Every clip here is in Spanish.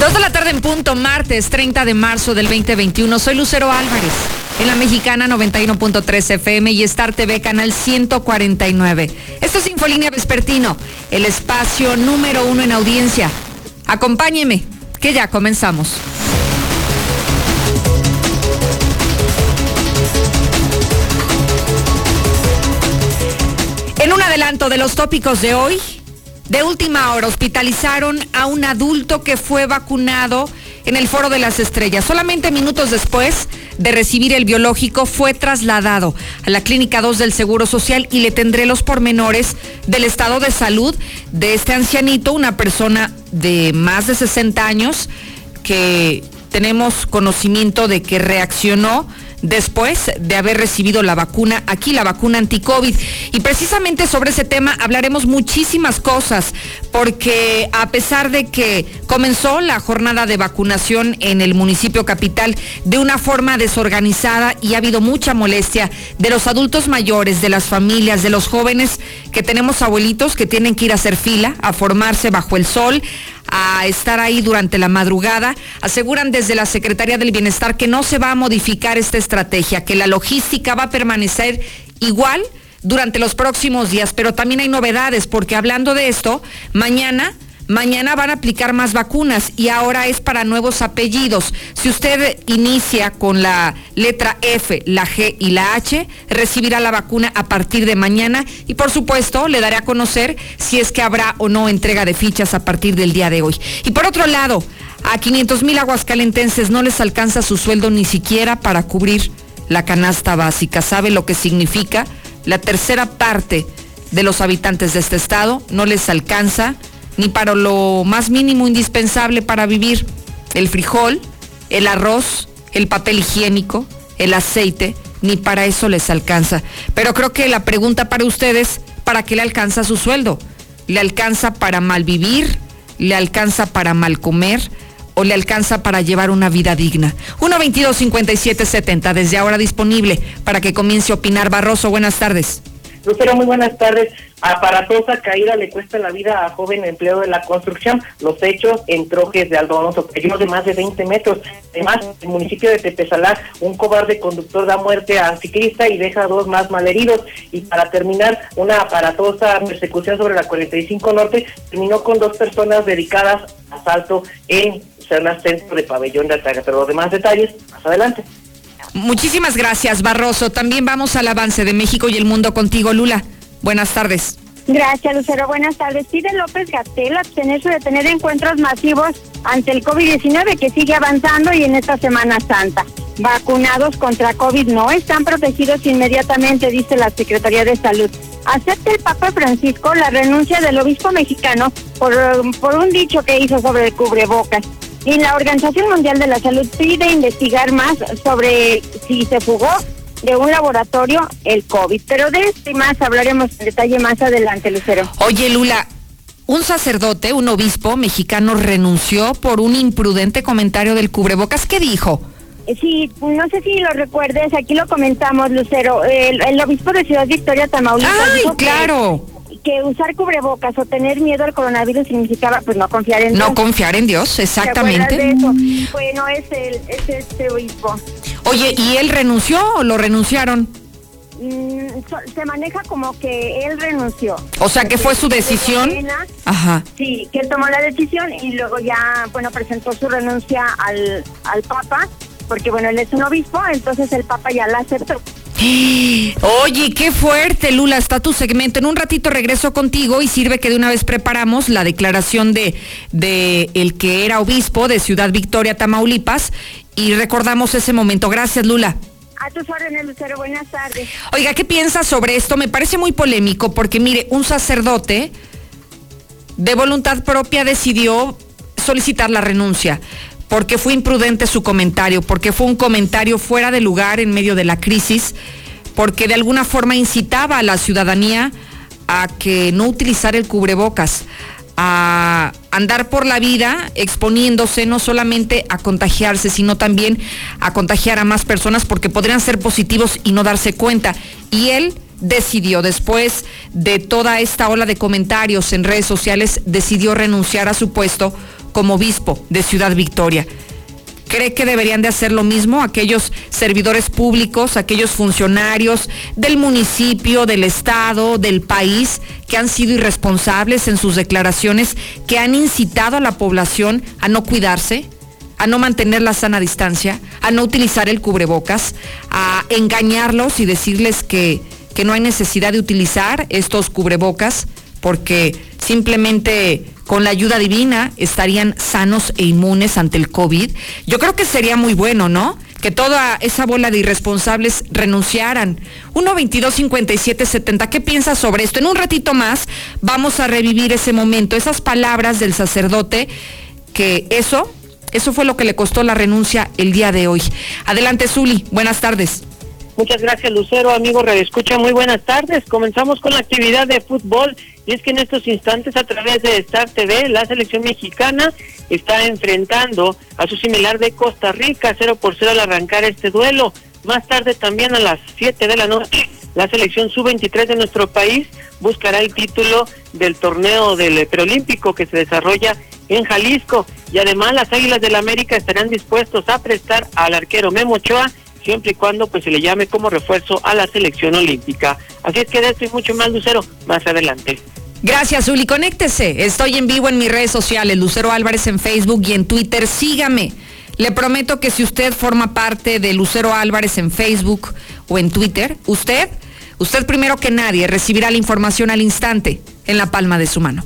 Dos de la tarde en punto, martes 30 de marzo del 2021. Soy Lucero Álvarez, en la mexicana 91.3 FM y Star TV canal 149. Esto es Infolínea Vespertino, el espacio número uno en audiencia. Acompáñeme, que ya comenzamos. En un adelanto de los tópicos de hoy, de última hora hospitalizaron a un adulto que fue vacunado en el Foro de las Estrellas. Solamente minutos después de recibir el biológico fue trasladado a la Clínica 2 del Seguro Social y le tendré los pormenores del estado de salud de este ancianito, una persona de más de 60 años que tenemos conocimiento de que reaccionó después de haber recibido la vacuna, aquí la vacuna anti-COVID. Y precisamente sobre ese tema hablaremos muchísimas cosas, porque a pesar de que comenzó la jornada de vacunación en el municipio capital de una forma desorganizada y ha habido mucha molestia de los adultos mayores, de las familias, de los jóvenes que tenemos abuelitos que tienen que ir a hacer fila, a formarse bajo el sol, a estar ahí durante la madrugada. Aseguran desde la Secretaría del Bienestar que no se va a modificar esta estrategia, que la logística va a permanecer igual durante los próximos días, pero también hay novedades porque hablando de esto, mañana Mañana van a aplicar más vacunas y ahora es para nuevos apellidos. Si usted inicia con la letra F, la G y la H, recibirá la vacuna a partir de mañana y por supuesto le daré a conocer si es que habrá o no entrega de fichas a partir del día de hoy. Y por otro lado, a 500 mil aguascalentenses no les alcanza su sueldo ni siquiera para cubrir la canasta básica. ¿Sabe lo que significa? La tercera parte de los habitantes de este estado no les alcanza ni para lo más mínimo indispensable para vivir. El frijol, el arroz, el papel higiénico, el aceite, ni para eso les alcanza. Pero creo que la pregunta para ustedes, ¿para qué le alcanza su sueldo? ¿Le alcanza para mal vivir? ¿Le alcanza para mal comer? ¿O le alcanza para llevar una vida digna? 1-22-57-70, desde ahora disponible para que comience a opinar. Barroso, buenas tardes. Lucero, muy buenas tardes. Aparatosa caída le cuesta la vida a joven empleo de la construcción. Los hechos en trojes de algodón de más de 20 metros. Además, en el municipio de Tepesalá, un cobarde conductor da muerte a ciclista y deja dos más malheridos. Y para terminar, una aparatosa persecución sobre la 45 Norte terminó con dos personas dedicadas a asalto en zona centro de Pabellón de Ataga. Pero los demás detalles, más adelante. Muchísimas gracias, Barroso. También vamos al avance de México y el mundo contigo, Lula. Buenas tardes. Gracias, Lucero. Buenas tardes. Pide López Gatel abstenerse de tener encuentros masivos ante el COVID-19 que sigue avanzando y en esta Semana Santa. Vacunados contra COVID no están protegidos inmediatamente, dice la Secretaría de Salud. Acepta el Papa Francisco la renuncia del obispo mexicano por, por un dicho que hizo sobre el cubrebocas. Y la Organización Mundial de la Salud pide investigar más sobre si se fugó de un laboratorio el COVID. Pero de esto y más hablaremos en detalle más adelante, Lucero. Oye, Lula, un sacerdote, un obispo mexicano renunció por un imprudente comentario del cubrebocas. ¿Qué dijo? Eh, sí, no sé si lo recuerdes, aquí lo comentamos, Lucero. El, obispo de Ciudad Victoria, Tamaulipas. ¡Ay, claro! Que, usar cubrebocas o tener miedo al coronavirus significaba, pues, no confiar en Dios. No confiar en Dios, exactamente. De eso? Bueno, es, el, es este obispo. Oye, ¿y él renunció o lo renunciaron? Mm, se maneja como que él renunció. O sea, que fue su decisión. Ajá. Sí, que él tomó la decisión y luego ya, bueno, presentó su renuncia al, al Papa, porque bueno, él es un obispo, entonces el Papa ya la aceptó. Oye, qué fuerte, Lula, está tu segmento. En un ratito regreso contigo y sirve que de una vez preparamos la declaración de, de el que era obispo de Ciudad Victoria, Tamaulipas, y recordamos ese momento. Gracias, Lula. A tus órdenes, Lucero. Buenas tardes. Oiga, ¿qué piensas sobre esto? Me parece muy polémico porque, mire, un sacerdote de voluntad propia decidió solicitar la renuncia porque fue imprudente su comentario, porque fue un comentario fuera de lugar en medio de la crisis, porque de alguna forma incitaba a la ciudadanía a que no utilizar el cubrebocas, a andar por la vida exponiéndose no solamente a contagiarse, sino también a contagiar a más personas porque podrían ser positivos y no darse cuenta. Y él decidió, después de toda esta ola de comentarios en redes sociales, decidió renunciar a su puesto como obispo de Ciudad Victoria. ¿Cree que deberían de hacer lo mismo aquellos servidores públicos, aquellos funcionarios del municipio, del estado, del país que han sido irresponsables en sus declaraciones, que han incitado a la población a no cuidarse, a no mantener la sana distancia, a no utilizar el cubrebocas, a engañarlos y decirles que, que no hay necesidad de utilizar estos cubrebocas porque simplemente con la ayuda divina estarían sanos e inmunes ante el COVID. Yo creo que sería muy bueno, ¿no? Que toda esa bola de irresponsables renunciaran. 1 22 57 70. ¿Qué piensas sobre esto? En un ratito más vamos a revivir ese momento, esas palabras del sacerdote, que eso, eso fue lo que le costó la renuncia el día de hoy. Adelante, Zuli. Buenas tardes. Muchas gracias, Lucero. Amigo Radio Escucha, muy buenas tardes. Comenzamos con la actividad de fútbol. Y es que en estos instantes, a través de Star TV, la selección mexicana está enfrentando a su similar de Costa Rica, 0 por 0 al arrancar este duelo. Más tarde, también a las 7 de la noche, la selección sub-23 de nuestro país buscará el título del torneo del preolímpico que se desarrolla en Jalisco. Y además, las Águilas del la América estarán dispuestos a prestar al arquero Memo Ochoa siempre y cuando pues se le llame como refuerzo a la selección olímpica. Así es que de esto y mucho más, Lucero, más adelante. Gracias, Uli. Conéctese. Estoy en vivo en mis redes sociales, Lucero Álvarez en Facebook y en Twitter. Sígame. Le prometo que si usted forma parte de Lucero Álvarez en Facebook o en Twitter, usted, usted primero que nadie recibirá la información al instante en la palma de su mano.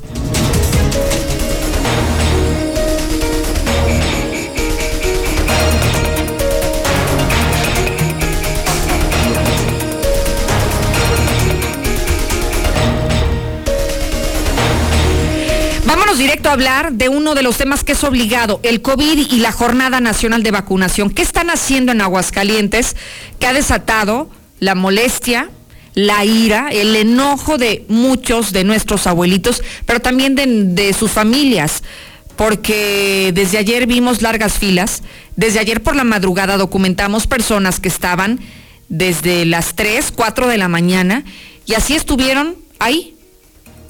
Directo a hablar de uno de los temas que es obligado, el COVID y la Jornada Nacional de Vacunación. ¿Qué están haciendo en Aguascalientes que ha desatado la molestia, la ira, el enojo de muchos de nuestros abuelitos, pero también de, de sus familias? Porque desde ayer vimos largas filas, desde ayer por la madrugada documentamos personas que estaban desde las 3, 4 de la mañana y así estuvieron ahí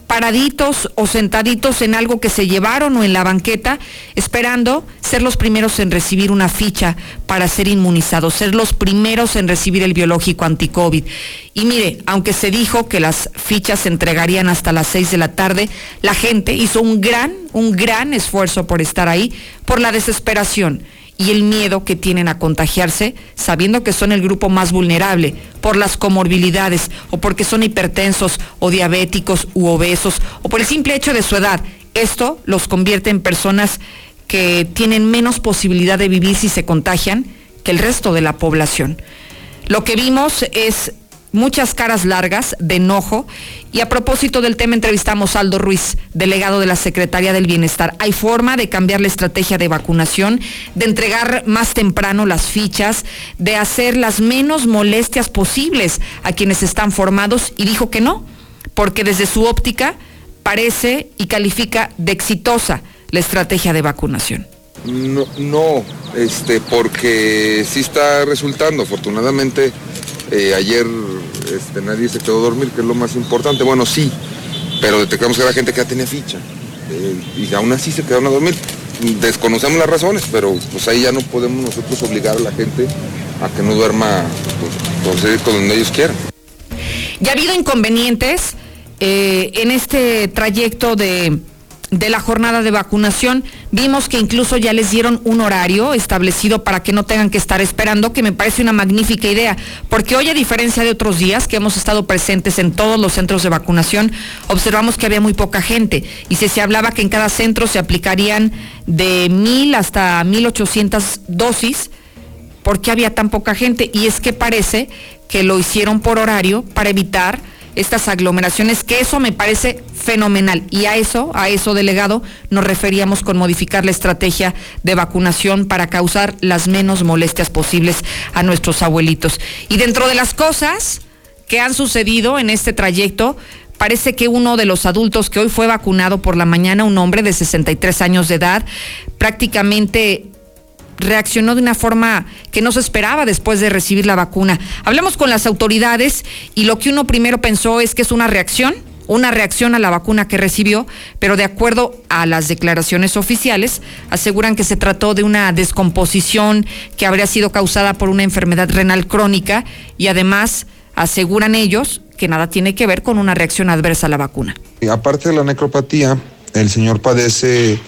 paraditos o sentaditos en algo que se llevaron o en la banqueta, esperando ser los primeros en recibir una ficha para ser inmunizados, ser los primeros en recibir el biológico anti-COVID. Y mire, aunque se dijo que las fichas se entregarían hasta las seis de la tarde, la gente hizo un gran, un gran esfuerzo por estar ahí, por la desesperación y el miedo que tienen a contagiarse, sabiendo que son el grupo más vulnerable por las comorbilidades o porque son hipertensos o diabéticos u obesos o por el simple hecho de su edad. Esto los convierte en personas que tienen menos posibilidad de vivir si se contagian que el resto de la población. Lo que vimos es muchas caras largas de enojo. Y a propósito del tema, entrevistamos a Aldo Ruiz, delegado de la Secretaría del Bienestar. ¿Hay forma de cambiar la estrategia de vacunación, de entregar más temprano las fichas, de hacer las menos molestias posibles a quienes están formados? Y dijo que no, porque desde su óptica parece y califica de exitosa la estrategia de vacunación. No, no este, porque sí está resultando. Afortunadamente, eh, ayer este, nadie se quedó a dormir, que es lo más importante. Bueno, sí, pero detectamos que la gente que ya tenía ficha. Eh, y aún así se quedaron a dormir. Desconocemos las razones, pero pues ahí ya no podemos nosotros obligar a la gente a que no duerma pues, con donde ellos quieran. Ya ha habido inconvenientes eh, en este trayecto de de la jornada de vacunación. Vimos que incluso ya les dieron un horario establecido para que no tengan que estar esperando, que me parece una magnífica idea, porque hoy a diferencia de otros días que hemos estado presentes en todos los centros de vacunación, observamos que había muy poca gente y se, se hablaba que en cada centro se aplicarían de mil hasta mil ochocientas dosis. ¿Por qué había tan poca gente? Y es que parece que lo hicieron por horario para evitar estas aglomeraciones, que eso me parece fenomenal. Y a eso, a eso, delegado, nos referíamos con modificar la estrategia de vacunación para causar las menos molestias posibles a nuestros abuelitos. Y dentro de las cosas, que han sucedido en este trayecto. Parece que uno de los adultos que hoy fue vacunado por la mañana, un hombre de 63 años de edad, prácticamente reaccionó de una forma que no se esperaba después de recibir la vacuna. Hablamos con las autoridades y lo que uno primero pensó es que es una reacción, una reacción a la vacuna que recibió, pero de acuerdo a las declaraciones oficiales, aseguran que se trató de una descomposición que habría sido causada por una enfermedad renal crónica y además aseguran ellos que nada tiene que ver con una reacción adversa a la vacuna. Aparte de la necropatía, el señor padece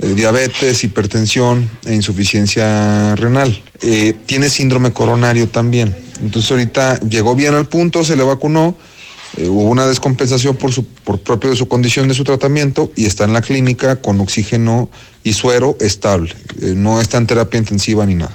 eh, diabetes, hipertensión e insuficiencia renal. Eh, tiene síndrome coronario también. Entonces ahorita llegó bien al punto, se le vacunó, eh, hubo una descompensación por, su, por propio de su condición de su tratamiento y está en la clínica con oxígeno y suero estable. no está en terapia intensiva ni nada.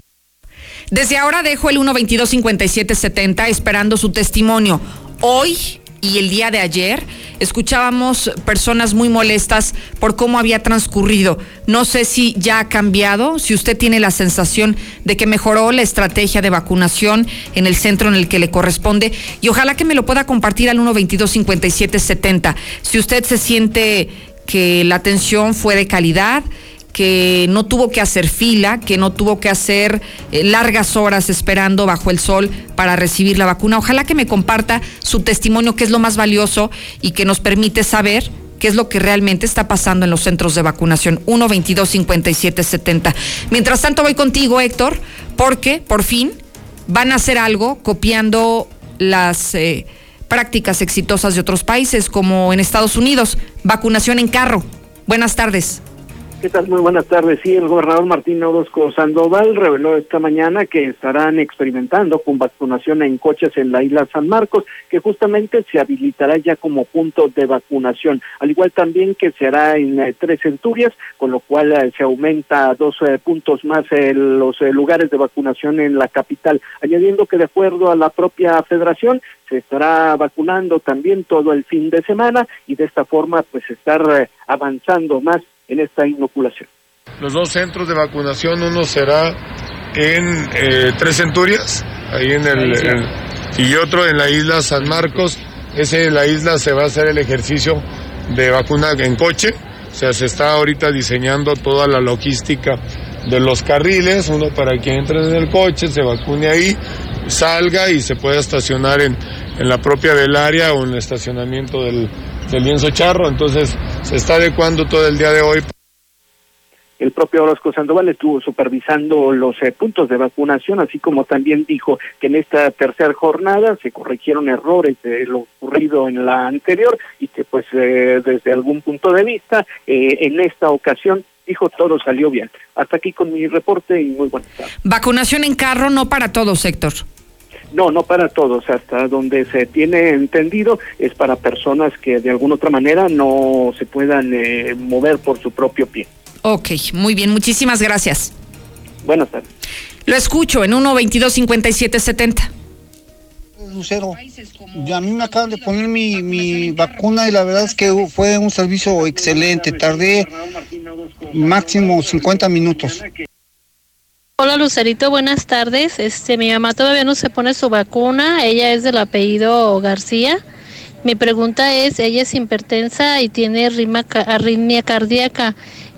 Desde ahora dejo el 122-5770 esperando su testimonio. Hoy y el día de ayer escuchábamos personas muy molestas por cómo había transcurrido. No sé si ya ha cambiado, si usted tiene la sensación de que mejoró la estrategia de vacunación en el centro en el que le corresponde y ojalá que me lo pueda compartir al 122-5770. Si usted se siente que la atención fue de calidad, que no tuvo que hacer fila, que no tuvo que hacer eh, largas horas esperando bajo el sol para recibir la vacuna. Ojalá que me comparta su testimonio, que es lo más valioso y que nos permite saber qué es lo que realmente está pasando en los centros de vacunación. 1 22 57 70. Mientras tanto, voy contigo, Héctor, porque por fin van a hacer algo copiando las eh, prácticas exitosas de otros países, como en Estados Unidos, vacunación en carro. Buenas tardes. ¿Qué tal? Muy buenas tardes. Sí, el gobernador Martín Orozco Sandoval reveló esta mañana que estarán experimentando con vacunación en coches en la isla San Marcos, que justamente se habilitará ya como punto de vacunación, al igual también que se hará en eh, tres centurias, con lo cual eh, se aumenta dos eh, puntos más los lugares de vacunación en la capital, añadiendo que de acuerdo a la propia federación se estará vacunando también todo el fin de semana y de esta forma pues estar avanzando más en esta inoculación. Los dos centros de vacunación, uno será en eh, Tres Centurias, ahí en el, y otro en la isla San Marcos. Ese en la isla se va a hacer el ejercicio de vacuna en coche, o sea, se está ahorita diseñando toda la logística de los carriles, uno para que entre en el coche, se vacune ahí, salga y se pueda estacionar en, en la propia del área o en el estacionamiento del, del lienzo charro, entonces se está adecuando todo el día de hoy. El propio Orozco Sandoval estuvo supervisando los eh, puntos de vacunación, así como también dijo que en esta tercera jornada se corrigieron errores de lo ocurrido en la anterior y que pues eh, desde algún punto de vista eh, en esta ocasión dijo todo salió bien. Hasta aquí con mi reporte y muy buenas tardes. Vacunación en carro no para todos, Héctor. No, no para todos. Hasta donde se tiene entendido es para personas que de alguna otra manera no se puedan eh, mover por su propio pie. Ok, muy bien. Muchísimas gracias. Buenas tardes. Lo escucho en 1-22-57-70. Lucero, a mí me acaban de poner mi, mi vacuna y la verdad es que fue un servicio excelente. Tardé máximo 50 minutos. Hola Lucerito, buenas tardes. Este, mi mamá todavía no se pone su vacuna, ella es del apellido García. Mi pregunta es, ella es hipertensa y tiene arritmia cardíaca.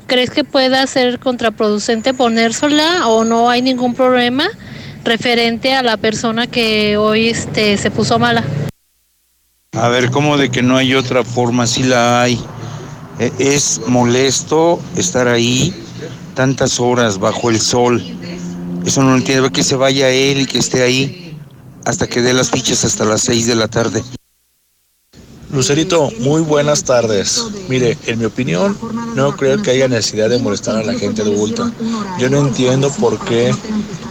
¿Crees que pueda ser contraproducente ponérsela o no hay ningún problema referente a la persona que hoy este, se puso mala? A ver, ¿cómo de que no hay otra forma? Sí la hay. E, es molesto estar ahí tantas horas bajo el sol. Eso no entiendo, que se vaya él y que esté ahí hasta que dé las fichas hasta las 6 de la tarde. Lucerito, muy buenas tardes. Mire, en mi opinión, no creo que haya necesidad de molestar a la gente adulta. Yo no entiendo por qué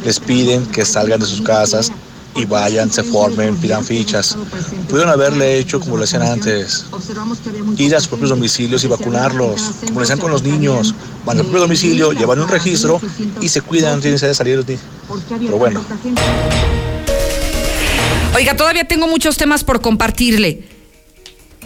les piden que salgan de sus casas y vayan, se formen, pidan fichas. Pudieron haberle hecho como lo hacían antes, ir a sus propios domicilios y vacunarlos, como lo hacían con los niños. Van al propio domicilio, llevan un registro y se cuidan, tienen que salir. Pero bueno. Oiga, todavía tengo muchos temas por compartirle.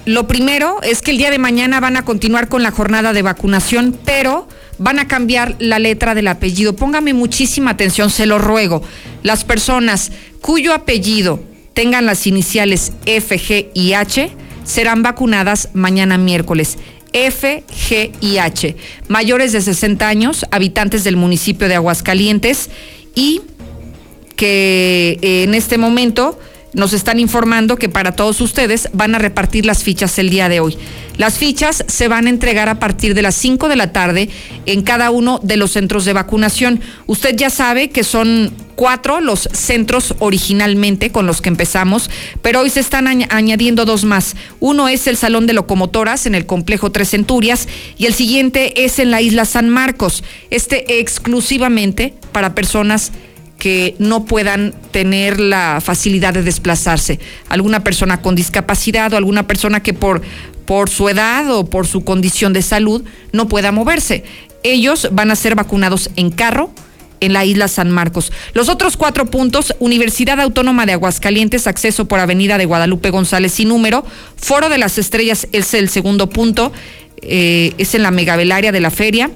Lo primero es que el día de mañana van a continuar con la jornada de vacunación, pero van a cambiar la letra del apellido. Póngame muchísima atención, se lo ruego. Las personas cuyo apellido tengan las iniciales F, G y H serán vacunadas mañana miércoles. F, G y H. Mayores de 60 años, habitantes del municipio de Aguascalientes y que eh, en este momento nos están informando que para todos ustedes van a repartir las fichas el día de hoy. Las fichas se van a entregar a partir de las 5 de la tarde en cada uno de los centros de vacunación. Usted ya sabe que son cuatro los centros originalmente con los que empezamos, pero hoy se están añadiendo dos más. Uno es el Salón de Locomotoras en el complejo Tres Centurias y el siguiente es en la isla San Marcos, este exclusivamente para personas que no puedan tener la facilidad de desplazarse. Alguna persona con discapacidad o alguna persona que por, por su edad o por su condición de salud no pueda moverse. Ellos van a ser vacunados en carro, en la isla San Marcos. Los otros cuatro puntos, Universidad Autónoma de Aguascalientes, acceso por Avenida de Guadalupe González sin número, Foro de las Estrellas es el segundo punto, eh, es en la megavelaria de la feria.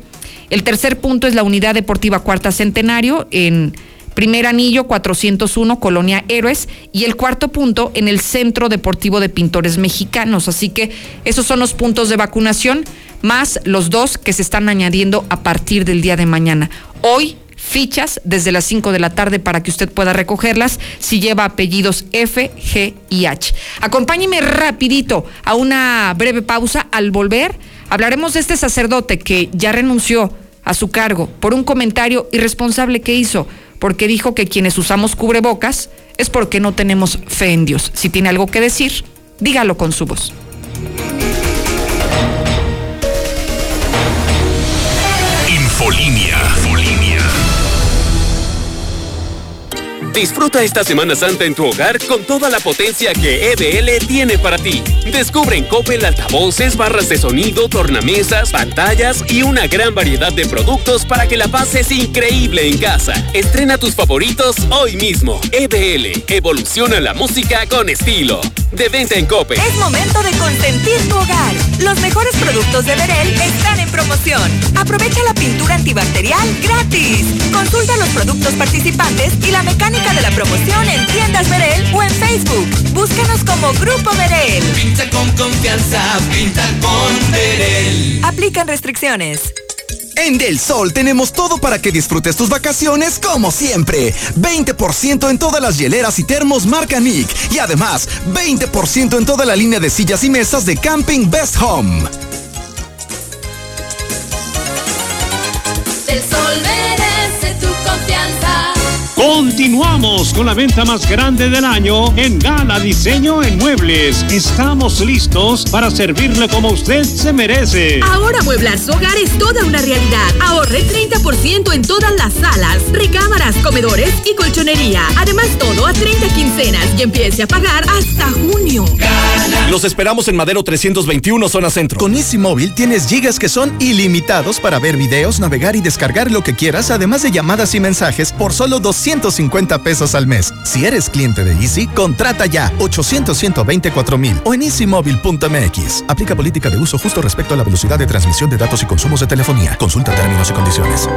El tercer punto es la Unidad Deportiva Cuarta Centenario en Primer anillo 401, Colonia Héroes. Y el cuarto punto en el Centro Deportivo de Pintores Mexicanos. Así que esos son los puntos de vacunación, más los dos que se están añadiendo a partir del día de mañana. Hoy fichas desde las 5 de la tarde para que usted pueda recogerlas si lleva apellidos F, G y H. Acompáñeme rapidito a una breve pausa. Al volver hablaremos de este sacerdote que ya renunció a su cargo por un comentario irresponsable que hizo porque dijo que quienes usamos cubrebocas es porque no tenemos fe en Dios. Si tiene algo que decir, dígalo con su voz. Infolinia. Disfruta esta Semana Santa en tu hogar con toda la potencia que EBL tiene para ti. Descubre en Coppel altavoces, barras de sonido, tornamesas, pantallas y una gran variedad de productos para que la pases increíble en casa. Estrena tus favoritos hoy mismo. EBL, evoluciona la música con estilo. De venta en Coppel. Es momento de consentir tu hogar. Los mejores productos de Berel están en promoción. Aprovecha la pintura antibacterial gratis. Consulta los productos participantes y la mecánica de la promoción en tiendas Verel o en Facebook. Búscanos como Grupo Verel. Pinta con confianza, pinta con Verel. Aplican restricciones. En Del Sol tenemos todo para que disfrutes tus vacaciones como siempre. 20% en todas las hieleras y termos marca Nick. Y además, 20% en toda la línea de sillas y mesas de Camping Best Home. Del Sol. Continuamos con la venta más grande del año en Gala Diseño en Muebles. Estamos listos para servirle como usted se merece. Ahora mueblar su hogar es toda una realidad. Ahorre 30% en todas las salas, recámaras, comedores y colchonería. Además, todo a 30 quincenas y empiece a pagar hasta junio. Los esperamos en Madero 321, zona centro. Con Easy Móvil tienes gigas que son ilimitados para ver videos, navegar y descargar lo que quieras, además de llamadas y mensajes por solo 200 150 pesos al mes. Si eres cliente de Easy, contrata ya 800 124 mil o en easymóvil.mx. Aplica política de uso justo respecto a la velocidad de transmisión de datos y consumos de telefonía. Consulta términos y condiciones.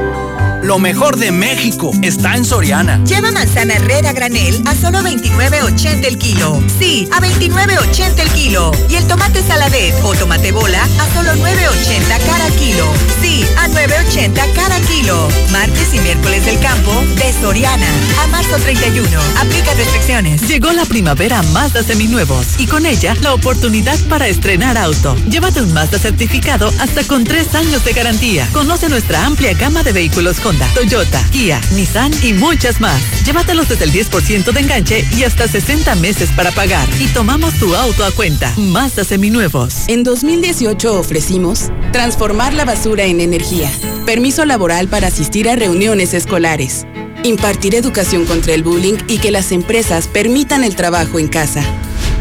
Lo mejor de México está en Soriana. Lleva manzana herrera granel a solo 29.80 el kilo. Sí, a 29.80 el kilo. Y el tomate saladet o tomate bola a solo 9.80 cada kilo. Sí, a 9.80 cada kilo. Martes y miércoles del campo de Soriana a marzo 31. Aplica restricciones. Llegó la primavera Mazda seminuevos y con ella la oportunidad para estrenar auto. Llévate un Mazda certificado hasta con tres años de garantía. Conoce nuestra amplia gama de vehículos Honda, Toyota, Kia, Nissan y muchas más. Llévatelos desde el 10% de enganche y hasta 60 meses para pagar. Y tomamos tu auto a cuenta. Mazda seminuevos. En 2018 ofrecimos transformar la basura en energía. Permiso laboral para asistir a reuniones escolares impartir educación contra el bullying y que las empresas permitan el trabajo en casa.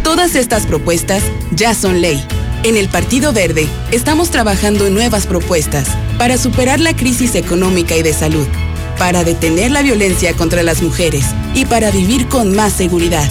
Todas estas propuestas ya son ley. En el Partido Verde estamos trabajando en nuevas propuestas para superar la crisis económica y de salud, para detener la violencia contra las mujeres y para vivir con más seguridad.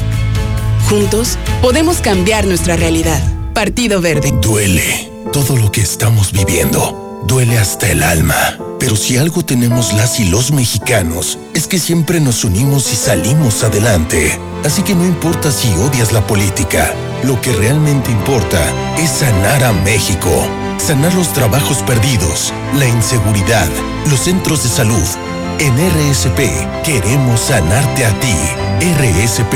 Juntos podemos cambiar nuestra realidad. Partido Verde. Duele todo lo que estamos viviendo. Duele hasta el alma Pero si algo tenemos las y los mexicanos, es que siempre nos unimos y salimos adelante. Así que no importa si odias la política, lo que realmente importa es sanar a México. Sanar los trabajos perdidos, la inseguridad, los centros de salud. En RSP queremos sanarte a ti. RSP,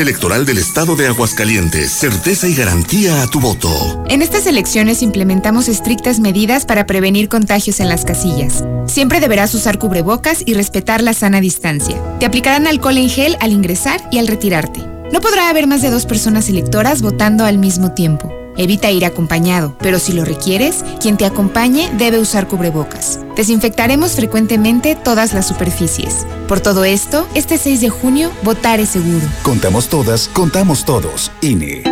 Electoral del Estado de Aguascalientes certeza y garantía a tu voto. En estas elecciones implementamos estrictas medidas para prevenir contagios en las casillas. Siempre deberás usar cubrebocas y respetar la sana distancia. Te aplicarán alcohol en gel al ingresar y al retirarte. No podrá haber más de dos personas electoras votando al mismo tiempo. Evita ir acompañado, pero si lo requieres, quien te acompañe debe usar cubrebocas. Desinfectaremos frecuentemente todas las superficies. Por todo esto, este 6 de junio, votar es seguro. Contamos todas, contamos todos. INE.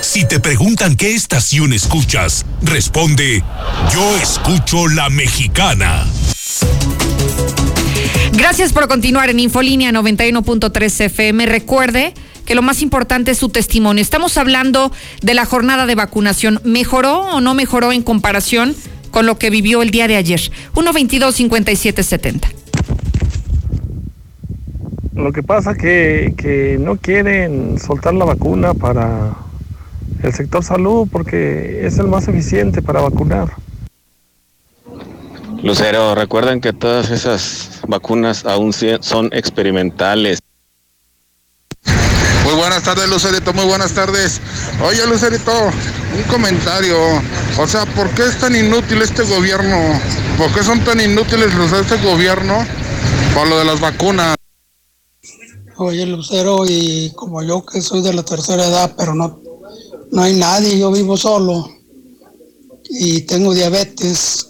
Si te preguntan qué estación escuchas, responde, yo escucho la mexicana. Gracias por continuar en Infolínea 91.3 FM. Recuerde que lo más importante es su testimonio. Estamos hablando de la jornada de vacunación. ¿Mejoró o no mejoró en comparación con lo que vivió el día de ayer? 122-5770. Lo que pasa que, que no quieren soltar la vacuna para el sector salud porque es el más eficiente para vacunar. Lucero, recuerden que todas esas vacunas aún son experimentales. Muy buenas tardes, Lucerito, muy buenas tardes. Oye, Lucerito, un comentario. O sea, ¿por qué es tan inútil este gobierno? ¿Por qué son tan inútiles los de este gobierno por lo de las vacunas? Oye, Lucero, y como yo que soy de la tercera edad, pero no no hay nadie, yo vivo solo y tengo diabetes.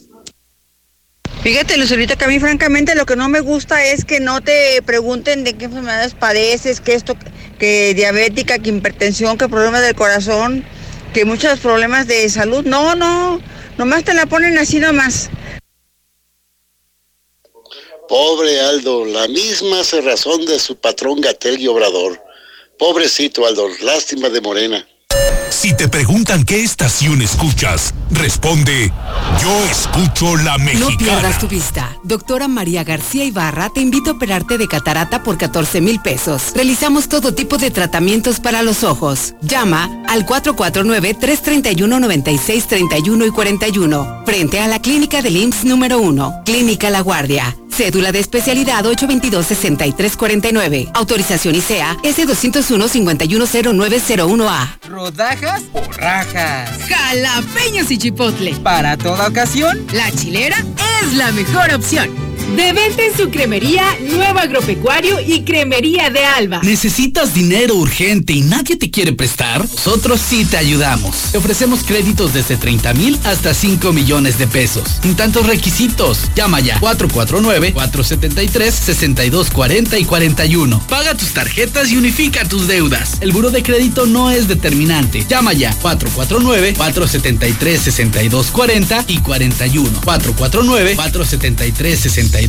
Fíjate, Lucerito, que a mí francamente lo que no me gusta es que no te pregunten de qué enfermedades padeces, que esto, que diabética, que hipertensión, que problemas del corazón, que muchos problemas de salud. No, no, nomás te la ponen así nomás. Pobre Aldo, la misma cerrazón de su patrón Gatel y Obrador. Pobrecito Aldo, lástima de Morena. Si te preguntan qué estación escuchas, responde, yo escucho la mexicana. No pierdas tu vista. Doctora María García Ibarra te invita a operarte de catarata por 14 mil pesos. Realizamos todo tipo de tratamientos para los ojos. Llama al 449-331-9631 y 41, frente a la clínica del IMSS número 1, Clínica La Guardia. Cédula de especialidad 822-6349. Autorización ICEA S201-510901A. ¿Rodajas o rajas? Jalapeños y chipotle. Para toda ocasión, la chilera es la mejor opción. De venta en su cremería Nuevo Agropecuario y Cremería de Alba. ¿Necesitas dinero urgente y nadie te quiere prestar? Nosotros sí te ayudamos. Te ofrecemos créditos desde 30 mil hasta 5 millones de pesos. Sin tantos requisitos. Llama ya 449-473-6240 y 41. Paga tus tarjetas y unifica tus deudas. El buro de crédito no es determinante. Llama ya 449-473-6240 y 41. 449-473-6240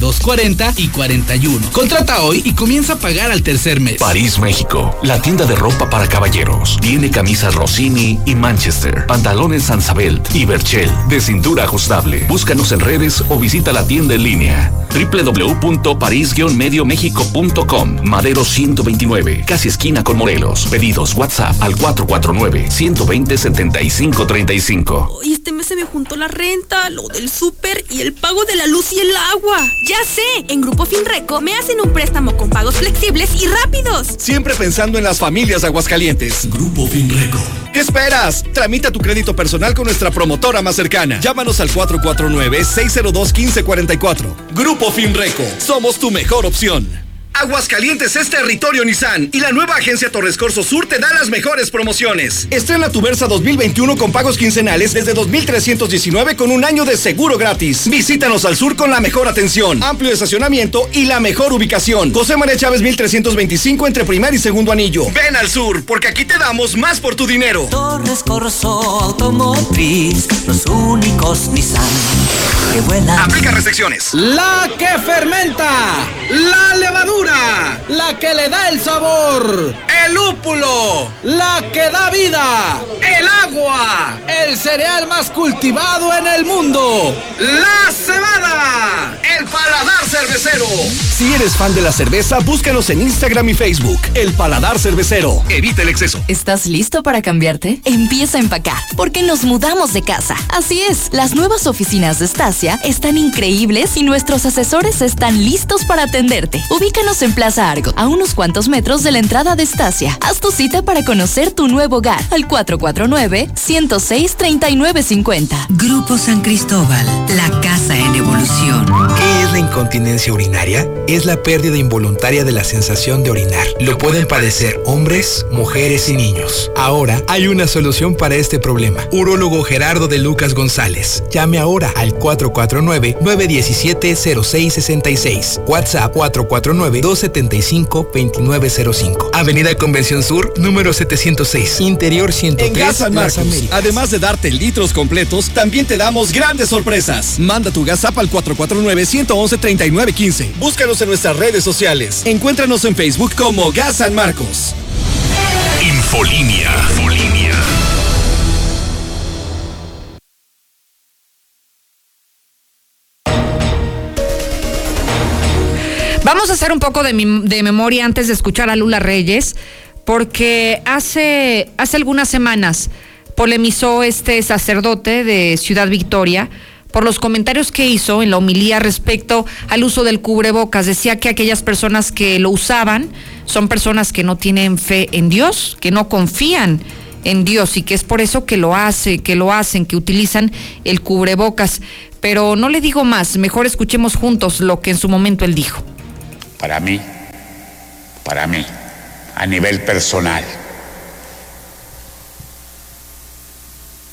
y 41. Contrata hoy y comienza a pagar al tercer mes. París, México. La tienda de ropa para caballeros. Tiene camisas Rossini y Manchester. Pantalones Sansabelt y Berchel. De cintura ajustable. Búscanos en redes o visita la tienda en línea. www.paris-mediomexico.com Madero 129. Casi esquina con Morelos. Pedidos WhatsApp al 449-120-7535. Y este mes se me juntó la renta, lo del súper y el pago de la luz y el agua. Ya sé, en Grupo Finreco me hacen un préstamo con pagos flexibles y rápidos. Siempre pensando en las familias de Aguascalientes. Grupo Finreco. ¿Qué esperas? Tramita tu crédito personal con nuestra promotora más cercana. Llámanos al 449-602-1544. Grupo Finreco. Somos tu mejor opción. Aguascalientes es territorio Nissan y la nueva agencia Torres Corso Sur te da las mejores promociones. Estrena tu Versa 2021 con pagos quincenales desde 2.319 con un año de seguro gratis. Visítanos al sur con la mejor atención, amplio estacionamiento y la mejor ubicación. José María Chávez 1325 entre primer y segundo anillo. Ven al sur porque aquí te damos más por tu dinero. Torres Corso Automotriz, los únicos Nissan que vuelan. Aplica restricciones. La que fermenta, la levadura la que le da el sabor, el lúpulo, la que da vida, el agua, el cereal más cultivado en el mundo, la cebada, el paladar cervecero. Si eres fan de la cerveza, búscanos en Instagram y Facebook, el paladar cervecero. Evita el exceso. ¿Estás listo para cambiarte? Empieza a empacar, porque nos mudamos de casa. Así es, las nuevas oficinas de Stasia están increíbles y nuestros asesores están listos para atenderte. Ubícanos en Plaza Argo, a unos cuantos metros de la entrada de Estacia. Haz tu cita para conocer tu nuevo hogar al 449-106-3950. Grupo San Cristóbal, la casa en evolución. ¿Qué es la incontinencia urinaria? Es la pérdida involuntaria de la sensación de orinar. Lo pueden padecer hombres, mujeres y niños. Ahora hay una solución para este problema. Urólogo Gerardo de Lucas González. Llame ahora al 449-917-0666. WhatsApp 449 275-2905. Avenida Convención Sur, número 706. Interior 103. En Gas San Marcos, además de darte litros completos, también te damos grandes sorpresas. Manda tu gas al 449-111-3915. Búscanos en nuestras redes sociales. Encuéntranos en Facebook como Gas San Marcos. Infolinia. Infolinia. Vamos a hacer un poco de, de, memoria antes de escuchar a Lula Reyes, porque hace, hace algunas semanas polemizó este sacerdote de Ciudad Victoria por los comentarios que hizo en la homilía respecto al uso del cubrebocas. Decía que aquellas personas que lo usaban son personas que no tienen fe en Dios, que no confían en Dios y que es por eso que lo hace, que lo hacen, que utilizan el cubrebocas. Pero no le digo más, mejor escuchemos juntos lo que en su momento él dijo para mí, para mí, a nivel personal.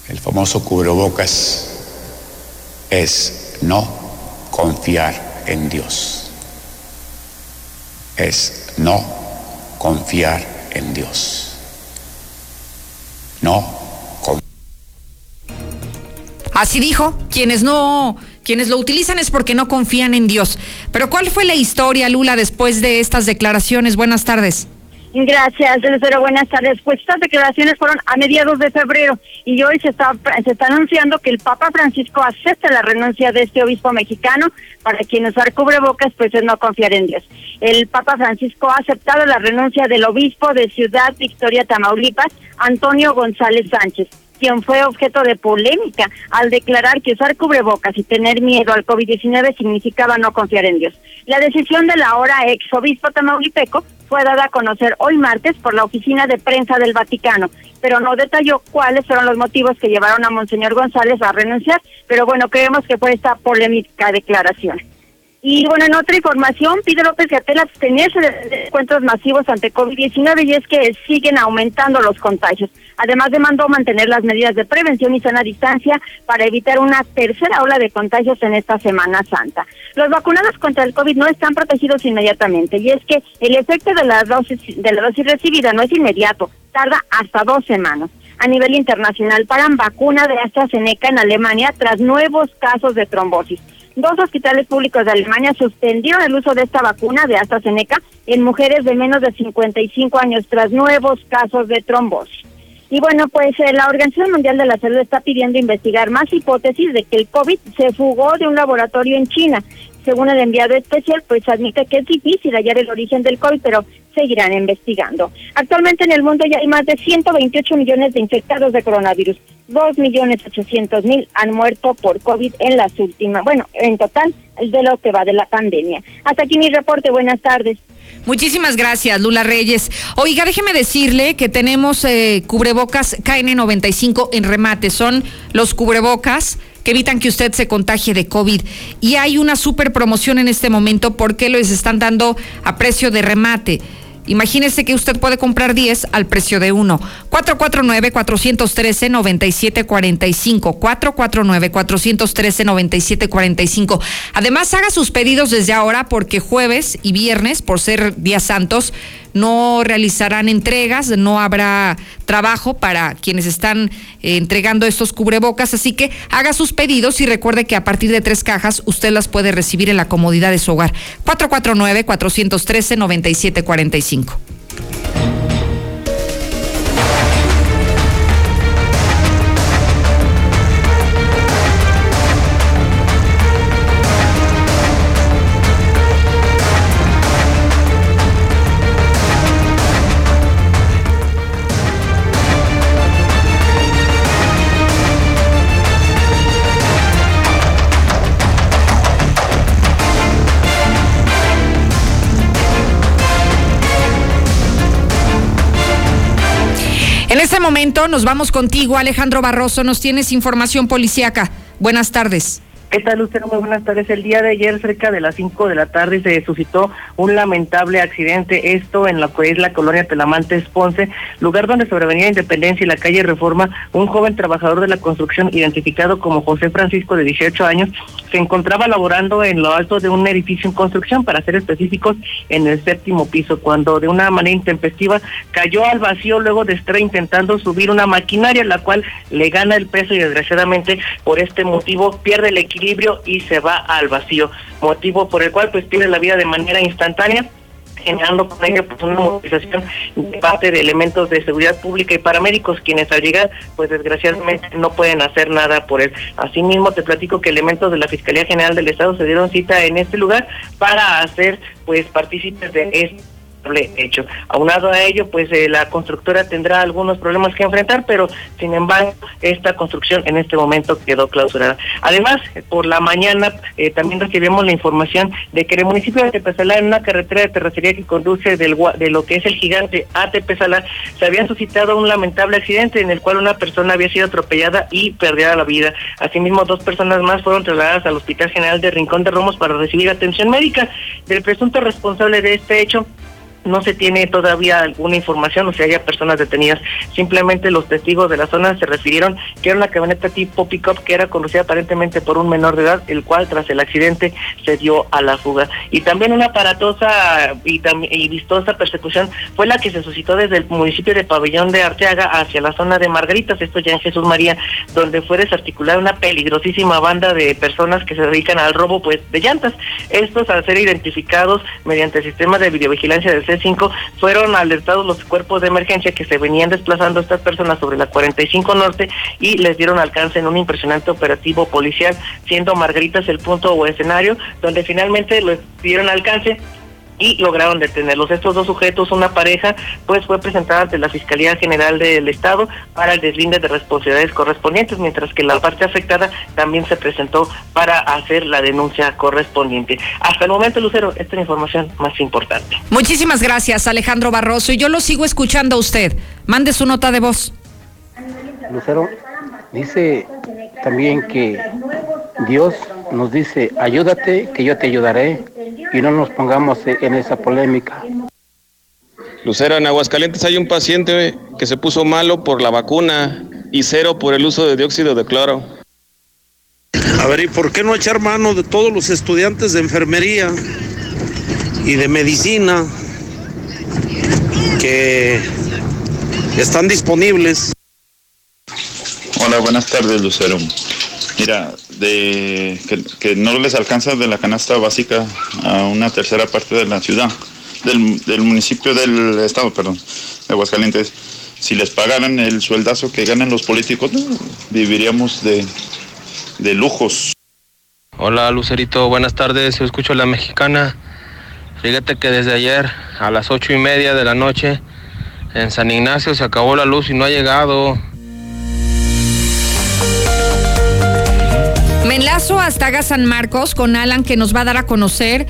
El famoso cubrebocas es no confiar en Dios. Es no confiar en Dios. No confiar. Así dijo, quienes no quienes lo utilizan es porque no confían en Dios. Pero ¿cuál fue la historia, Lula, después de estas declaraciones? Buenas tardes. Gracias, Lucero. Buenas tardes. Pues estas declaraciones fueron a mediados de febrero y hoy se está, se está anunciando que el Papa Francisco acepta la renuncia de este obispo mexicano para quien usar cubrebocas pues es no confiar en Dios. El Papa Francisco ha aceptado la renuncia del obispo de Ciudad Victoria, Tamaulipas, Antonio González Sánchez quien fue objeto de polémica al declarar que usar cubrebocas y tener miedo al COVID-19 significaba no confiar en Dios. La decisión de la ahora ex obispo tamaulipeco fue dada a conocer hoy martes por la oficina de prensa del Vaticano, pero no detalló cuáles fueron los motivos que llevaron a Monseñor González a renunciar, pero bueno, creemos que fue esta polémica declaración. Y bueno, en otra información, pide López Gatel abstenerse de encuentros masivos ante COVID-19 y es que siguen aumentando los contagios. Además, demandó mantener las medidas de prevención y sana distancia para evitar una tercera ola de contagios en esta Semana Santa. Los vacunados contra el COVID no están protegidos inmediatamente y es que el efecto de la dosis, de la dosis recibida no es inmediato, tarda hasta dos semanas. A nivel internacional, paran vacuna de AstraZeneca en Alemania tras nuevos casos de trombosis dos hospitales públicos de Alemania suspendieron el uso de esta vacuna de AstraZeneca en mujeres de menos de 55 años tras nuevos casos de trombosis. Y bueno, pues eh, la Organización Mundial de la Salud está pidiendo investigar más hipótesis de que el COVID se fugó de un laboratorio en China. Según el enviado especial, pues admite que es difícil hallar el origen del COVID, pero seguirán investigando. Actualmente en el mundo ya hay más de 128 millones de infectados de coronavirus. 2 millones 800 mil han muerto por COVID en las últimas, bueno, en total, de lo que va de la pandemia. Hasta aquí mi reporte, buenas tardes. Muchísimas gracias, Lula Reyes. Oiga, déjeme decirle que tenemos eh, cubrebocas KN95 en remate. Son los cubrebocas que evitan que usted se contagie de COVID. Y hay una super promoción en este momento porque los están dando a precio de remate. Imagínese que usted puede comprar 10 al precio de uno. 449-413-9745. 449-413-9745. Además, haga sus pedidos desde ahora porque jueves y viernes, por ser días santos, no realizarán entregas, no habrá trabajo para quienes están eh, entregando estos cubrebocas, así que haga sus pedidos y recuerde que a partir de tres cajas usted las puede recibir en la comodidad de su hogar. 449-413-9745. Nos vamos contigo, Alejandro Barroso. Nos tienes información policíaca. Buenas tardes. ¿Qué tal, Lucero? Muy buenas tardes. El día de ayer, cerca de las 5 de la tarde, se suscitó un lamentable accidente. Esto en la que es la colonia Telamantes Ponce, lugar donde sobrevenía Independencia y la calle Reforma. Un joven trabajador de la construcción, identificado como José Francisco, de 18 años, se encontraba laborando en lo alto de un edificio en construcción, para ser específicos, en el séptimo piso, cuando de una manera intempestiva cayó al vacío luego de estar intentando subir una maquinaria, la cual le gana el peso y desgraciadamente por este motivo pierde el equilibrio equilibrio y se va al vacío, motivo por el cual pues pierde la vida de manera instantánea generando con ello pues, una movilización de parte de elementos de seguridad pública y paramédicos quienes al llegar pues desgraciadamente no pueden hacer nada por él. Asimismo te platico que elementos de la Fiscalía General del Estado se dieron cita en este lugar para hacer pues partícipes de este hecho. Aunado a ello, pues eh, la constructora tendrá algunos problemas que enfrentar, pero sin embargo, esta construcción en este momento quedó clausurada. Además, por la mañana eh, también recibimos la información de que en el municipio de Tepezalá, en una carretera de terracería que conduce del, de lo que es el gigante a Tepezalá, se había suscitado un lamentable accidente en el cual una persona había sido atropellada y perdiera la vida. Asimismo, dos personas más fueron trasladadas al Hospital General de Rincón de Romos para recibir atención médica. Del presunto responsable de este hecho, no se tiene todavía alguna información o si haya personas detenidas. Simplemente los testigos de la zona se refirieron que era una camioneta tipo pick-up que era conducida aparentemente por un menor de edad, el cual tras el accidente se dio a la fuga. Y también una aparatosa y, y vistosa persecución fue la que se suscitó desde el municipio de Pabellón de Arteaga hacia la zona de Margaritas, esto ya en Jesús María, donde fue desarticulada una peligrosísima banda de personas que se dedican al robo pues de llantas. Estos al ser identificados mediante el sistema de videovigilancia del C5 fueron alertados los cuerpos de emergencia que se venían desplazando estas personas sobre la 45 Norte y les dieron alcance en un impresionante operativo policial, siendo Margaritas el punto o escenario donde finalmente les dieron alcance y lograron detenerlos. Estos dos sujetos, una pareja, pues fue presentada ante la Fiscalía General del Estado para el deslinde de responsabilidades correspondientes, mientras que la parte afectada también se presentó para hacer la denuncia correspondiente. Hasta el momento, Lucero, esta es la información más importante. Muchísimas gracias, Alejandro Barroso. Y yo lo sigo escuchando a usted. Mande su nota de voz. Lucero dice también que Dios nos dice, ayúdate, que yo te ayudaré, y no nos pongamos en esa polémica. Lucero, en Aguascalientes hay un paciente que se puso malo por la vacuna y cero por el uso de dióxido de cloro. A ver, ¿y por qué no echar mano de todos los estudiantes de enfermería y de medicina que están disponibles? Hola, buenas tardes, Lucero. Mira, de que, no les alcanza de la canasta básica a una tercera parte de la ciudad, del, municipio del estado, perdón, de Aguascalientes. Si les pagaran el sueldazo que ganan los políticos, viviríamos de, de lujos. Hola Lucerito, buenas tardes, yo escucho la mexicana. Fíjate que desde ayer a las ocho y media de la noche en San Ignacio se acabó la luz y no ha llegado. Me enlazo hasta Gas San Marcos con Alan que nos va a dar a conocer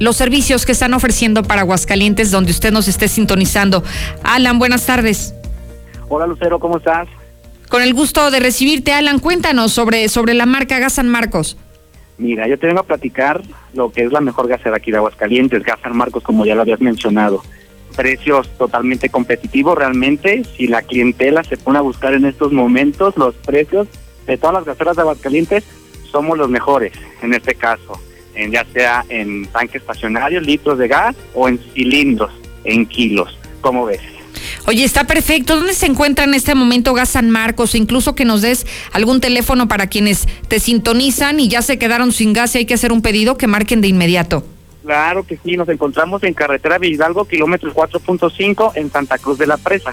los servicios que están ofreciendo para Aguascalientes donde usted nos esté sintonizando. Alan, buenas tardes. Hola Lucero, ¿cómo estás? Con el gusto de recibirte, Alan, cuéntanos sobre, sobre la marca Gas San Marcos. Mira, yo te vengo a platicar lo que es la mejor gasera aquí de Aguascalientes, Gas San Marcos, como ya lo habías mencionado. Precios totalmente competitivos realmente. Si la clientela se pone a buscar en estos momentos los precios, de todas las gaseras de Aguascalientes, somos los mejores en este caso, en, ya sea en tanque estacionario, litros de gas o en cilindros, en kilos. ¿Cómo ves? Oye, está perfecto. ¿Dónde se encuentra en este momento Gas San Marcos? Incluso que nos des algún teléfono para quienes te sintonizan y ya se quedaron sin gas y hay que hacer un pedido que marquen de inmediato. Claro que sí, nos encontramos en carretera Hidalgo, kilómetro 4.5, en Santa Cruz de la Presa.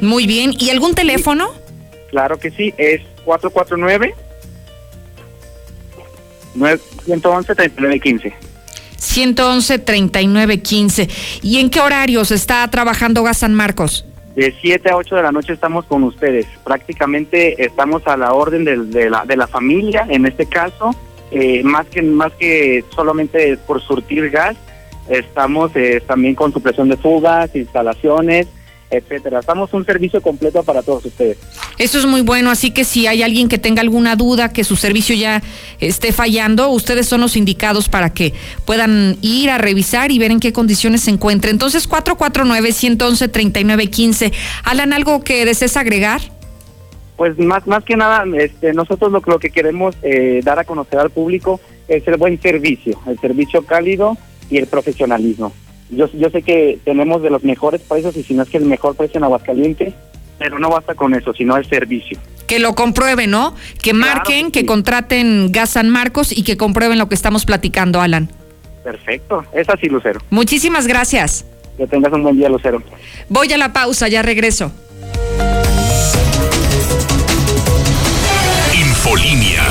Muy bien. ¿Y algún teléfono? Claro que sí, es 449 111 3915. 111 3915. ¿Y en qué horarios está trabajando Gas San Marcos? De 7 a 8 de la noche estamos con ustedes. Prácticamente estamos a la orden de, la, de la familia, en este caso, eh, más, que, más que solamente por surtir gas, estamos eh, también con supresión de fugas, instalaciones, etcétera. Estamos un servicio completo para todos ustedes. Eso es muy bueno, así que si hay alguien que tenga alguna duda que su servicio ya esté fallando, ustedes son los indicados para que puedan ir a revisar y ver en qué condiciones se encuentra. Entonces, 449-111-3915. Alan, ¿algo que desees agregar? Pues más, más que nada, este, nosotros lo, lo que queremos eh, dar a conocer al público es el buen servicio, el servicio cálido y el profesionalismo. Yo, yo sé que tenemos de los mejores precios y si no es que el mejor precio en Aguascalientes, pero no basta con eso, sino el servicio. Que lo comprueben, ¿no? Que marquen, que, contraten Gas San Marcos y que comprueben lo que estamos platicando, Alan. Perfecto, es así, Lucero. Muchísimas gracias. Que tengas un buen día, Lucero. Voy a la pausa, ya regreso. Infolínea.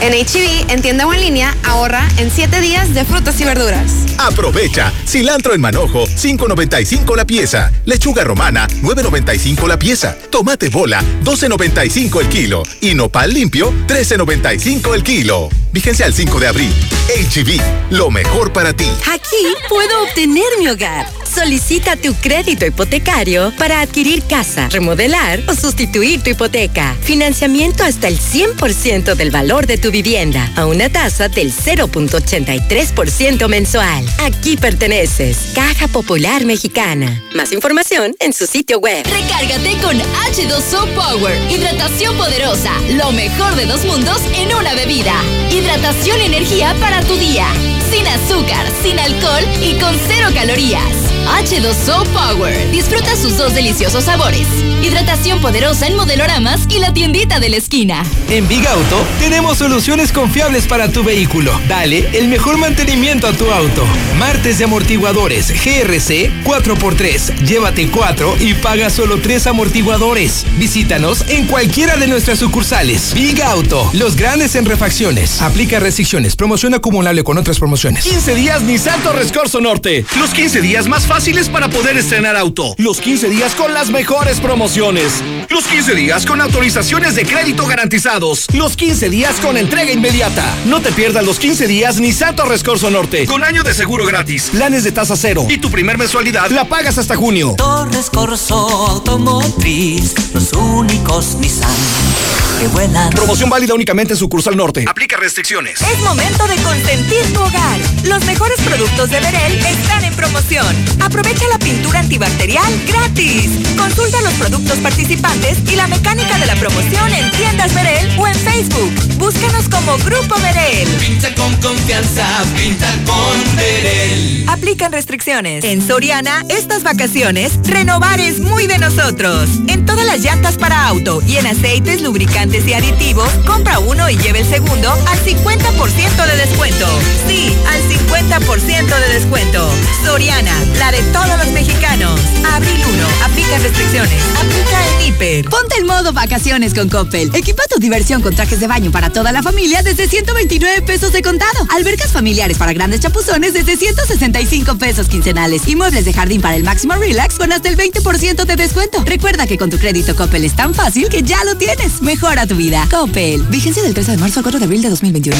En HB, e en tienda o en línea, ahorra en 7 días de frutas y verduras. Aprovecha. Cilantro en manojo, 5.95 la pieza. Lechuga romana, 9.95 la pieza. Tomate bola, 12.95 el kilo. Y nopal limpio, 13.95 el kilo. Vigencia al 5 de abril. HB, e lo mejor para ti. Aquí puedo obtener mi hogar. Solicita tu crédito hipotecario para adquirir casa, remodelar o sustituir tu hipoteca. Financiamiento hasta el 100% del valor de tu vivienda a una tasa del 0.83% mensual. Aquí perteneces. Caja Popular Mexicana. Más información en su sitio web. Recárgate con H2O Power. Hidratación poderosa. Lo mejor de dos mundos en una bebida. Hidratación y energía para tu día. Sin azúcar, sin alcohol y con cero calorías. H2O Power. Disfruta sus dos deliciosos sabores. Hidratación poderosa en modeloramas y la tiendita de la esquina. En Big Auto tenemos soluciones confiables para tu vehículo. Dale el mejor mantenimiento a tu auto. Martes de amortiguadores GRC 4x3. Llévate 4 y paga solo 3 amortiguadores. Visítanos en cualquiera de nuestras sucursales. Big Auto, los grandes en refacciones. Aplica restricciones. Promoción acumulable con otras promociones. 15 días Nissan Torres Corso Norte. Los 15 días más fáciles fáciles para poder estrenar auto. Los 15 días con las mejores promociones. Los 15 días con autorizaciones de crédito garantizados. Los 15 días con entrega inmediata. No te pierdas los 15 días ni Santo Rescorso Norte. Con año de seguro gratis. Planes de tasa cero. Y tu primer mensualidad la pagas hasta junio. Torres Corso Automotriz. Los únicos Nissan que vuelan. Promoción válida únicamente en sucursal norte. Aplica restricciones. Es momento de consentir tu hogar. Los mejores productos de Verel están en promoción. Aprovecha la pintura antibacterial gratis. Consulta los productos participantes y la mecánica de la promoción en tiendas Verel o en Facebook. Búscanos como Grupo Verel. Pinta con confianza, pinta con Verel. Aplican restricciones. En Soriana, estas vacaciones, renovar es muy de nosotros. En todas las llantas para auto y en aceites, lubricantes y aditivos, compra uno y lleve el segundo al 50% de descuento. Sí, al 50% de descuento. Soriana, la de todos los mexicanos. Abril 1, aplica restricciones. Aplica el hiper. Ponte en modo vacaciones con Coppel. Equipa tu diversión con trajes de baño para toda la familia desde 129 pesos de contado. Albercas familiares para grandes chapuzones desde 165 pesos quincenales. Y muebles de jardín para el máximo relax con hasta el 20% de descuento. Recuerda que con tu crédito Coppel es tan fácil que ya lo tienes. Tu vida. Coppel. Vigencia del 13 de marzo al 4 de abril de 2021.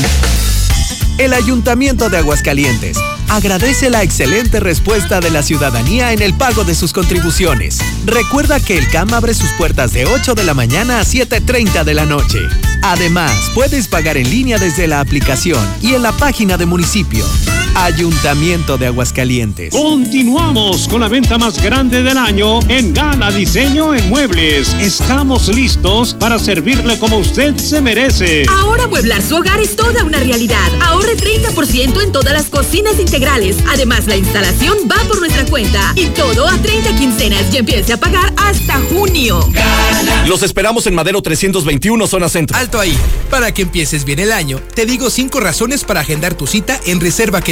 El Ayuntamiento de Aguascalientes agradece la excelente respuesta de la ciudadanía en el pago de sus contribuciones. Recuerda que el CAM abre sus puertas de 8 de la mañana a 7.30 de la noche. Además, puedes pagar en línea desde la aplicación y en la página de municipio. Ayuntamiento de Aguascalientes. Continuamos con la venta más grande del año en Gala Diseño en Muebles. Estamos listos para servirle como usted se merece. Ahora amueblar su hogar es toda una realidad. Ahorre 30% en todas las cocinas integrales. Además, la instalación va por nuestra cuenta. Y todo a 30 quincenas y empiece a pagar hasta junio. Los esperamos en Madero 321, zona centro. Alto ahí. Para que empieces bien el año, te digo cinco razones para agendar tu cita en Reserva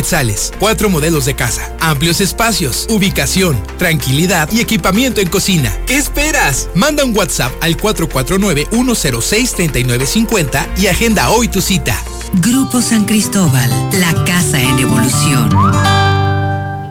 Cuatro modelos de casa, amplios espacios, ubicación, tranquilidad y equipamiento en cocina. ¿Qué esperas? Manda un WhatsApp al 449-106-3950 y agenda hoy tu cita. Grupo San Cristóbal, la casa en evolución.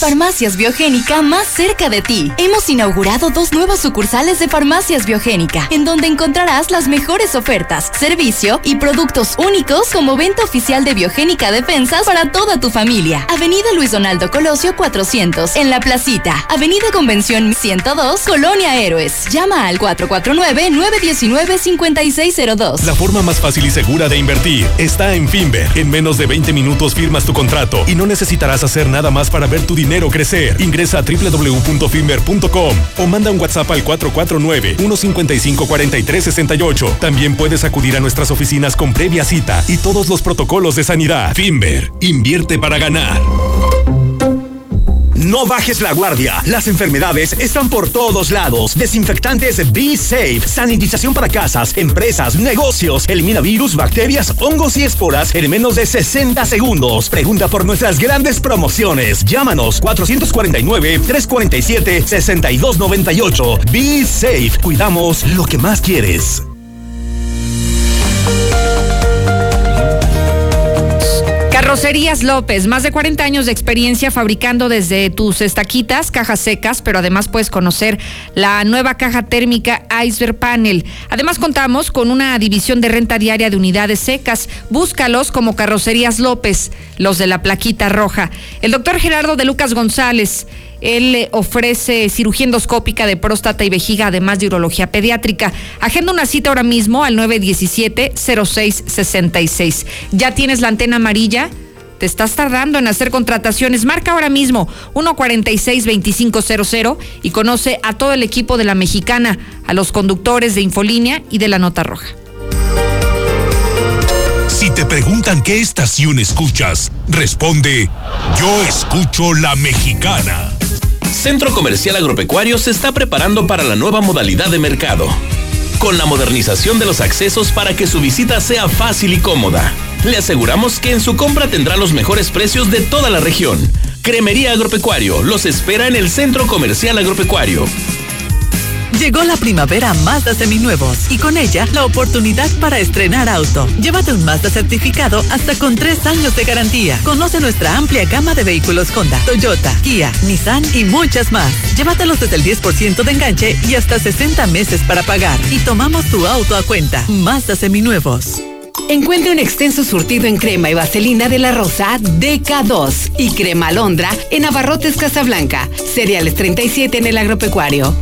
Farmacias Biogénica más cerca de ti. Hemos inaugurado dos nuevas sucursales de Farmacias Biogénica, en donde encontrarás las mejores ofertas, servicio y productos únicos como venta oficial de Biogénica Defensas para toda tu familia. Avenida Luis Donaldo Colosio 400, en La Placita. Avenida Convención 102, Colonia Héroes. Llama al 449-919-5602. La forma más fácil y segura de invertir está en Finver. En menos de 20 minutos firmas tu contrato y no necesitarás hacer nada más para ver tu dinero crecer. Ingresa a www.finver.com o manda un WhatsApp al 449-155-4368. También puedes acudir a nuestras oficinas con previa cita y todos los protocolos de sanidad. Finver, invierte para ganar. No bajes la guardia. Las enfermedades están por todos lados. Desinfectantes Be Safe. Sanitización para casas, empresas, negocios. Elimina virus, bacterias, hongos y esporas en menos de 60 segundos. Pregunta por nuestras grandes promociones. Llámanos 449-347-6298. Be Safe. Cuidamos lo que más quieres. Carrocerías López, más de 40 años de experiencia fabricando desde tus estaquitas, cajas secas, pero además puedes conocer la nueva caja térmica Iceberg Panel. Además contamos con una división de renta diaria de unidades secas. Búscalos como Carrocerías López, los de la plaquita roja. El doctor Gerardo de Lucas González. Él ofrece cirugía endoscópica de próstata y vejiga, además de urología pediátrica. Agenda una cita ahora mismo al 917-0666. ¿Ya tienes la antena amarilla? ¿Te estás tardando en hacer contrataciones? Marca ahora mismo 146-2500 y conoce a todo el equipo de la mexicana, a los conductores de Infolínea y de la Nota Roja. Si te preguntan qué estación escuchas, responde, yo escucho la mexicana. Centro Comercial Agropecuario se está preparando para la nueva modalidad de mercado, con la modernización de los accesos para que su visita sea fácil y cómoda. Le aseguramos que en su compra tendrá los mejores precios de toda la región. Cremería Agropecuario los espera en el Centro Comercial Agropecuario. Llegó la primavera Mazda seminuevos y con ella la oportunidad para estrenar auto. Llévate un Mazda certificado hasta con tres años de garantía. Conoce nuestra amplia gama de vehículos Honda, Toyota, Kia, Nissan y muchas más. Llévatelos desde el 10% de enganche y hasta 60 meses para pagar. Y tomamos tu auto a cuenta. Mazda seminuevos. Encuentre un extenso surtido en crema y vaselina de la rosa DK2 y crema alondra en Abarrotes Casablanca. Cereales 37 en el agropecuario.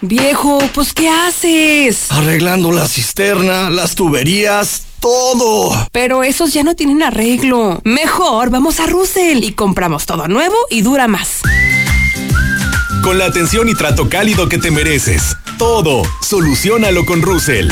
Viejo, pues ¿qué haces? Arreglando la cisterna, las tuberías, todo. Pero esos ya no tienen arreglo. Mejor vamos a Russell y compramos todo nuevo y dura más. Con la atención y trato cálido que te mereces. Todo, solucionalo con Russell.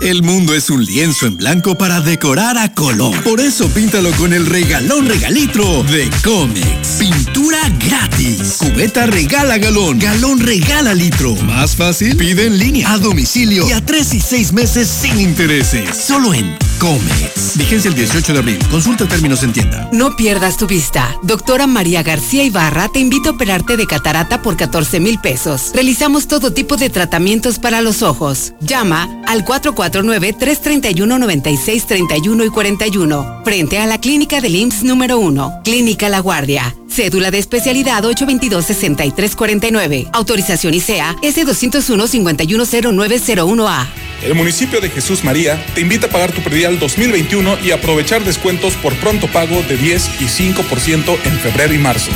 El mundo es un lienzo en blanco para decorar a color. Por eso píntalo con el regalón regalitro de Comex. Pintura gratis. Cubeta regala galón. Galón regala litro. Más fácil, pide en línea, a domicilio y a tres y seis meses sin intereses. Solo en Comex. Vigencia el 18 de abril. Consulta términos en tienda. No pierdas tu vista. Doctora María García Ibarra te invita a operarte de catarata por 14 mil pesos. Realizamos todo tipo de tratamientos para los ojos. Llama al 44 449-331-9631 y 41. Frente a la clínica del IMSS número 1. Clínica La Guardia. Cédula de especialidad 822-6349. Autorización ICEA S201-510901A. El municipio de Jesús María te invita a pagar tu predial 2021 y aprovechar descuentos por pronto pago de 10 y 5% en febrero y marzo.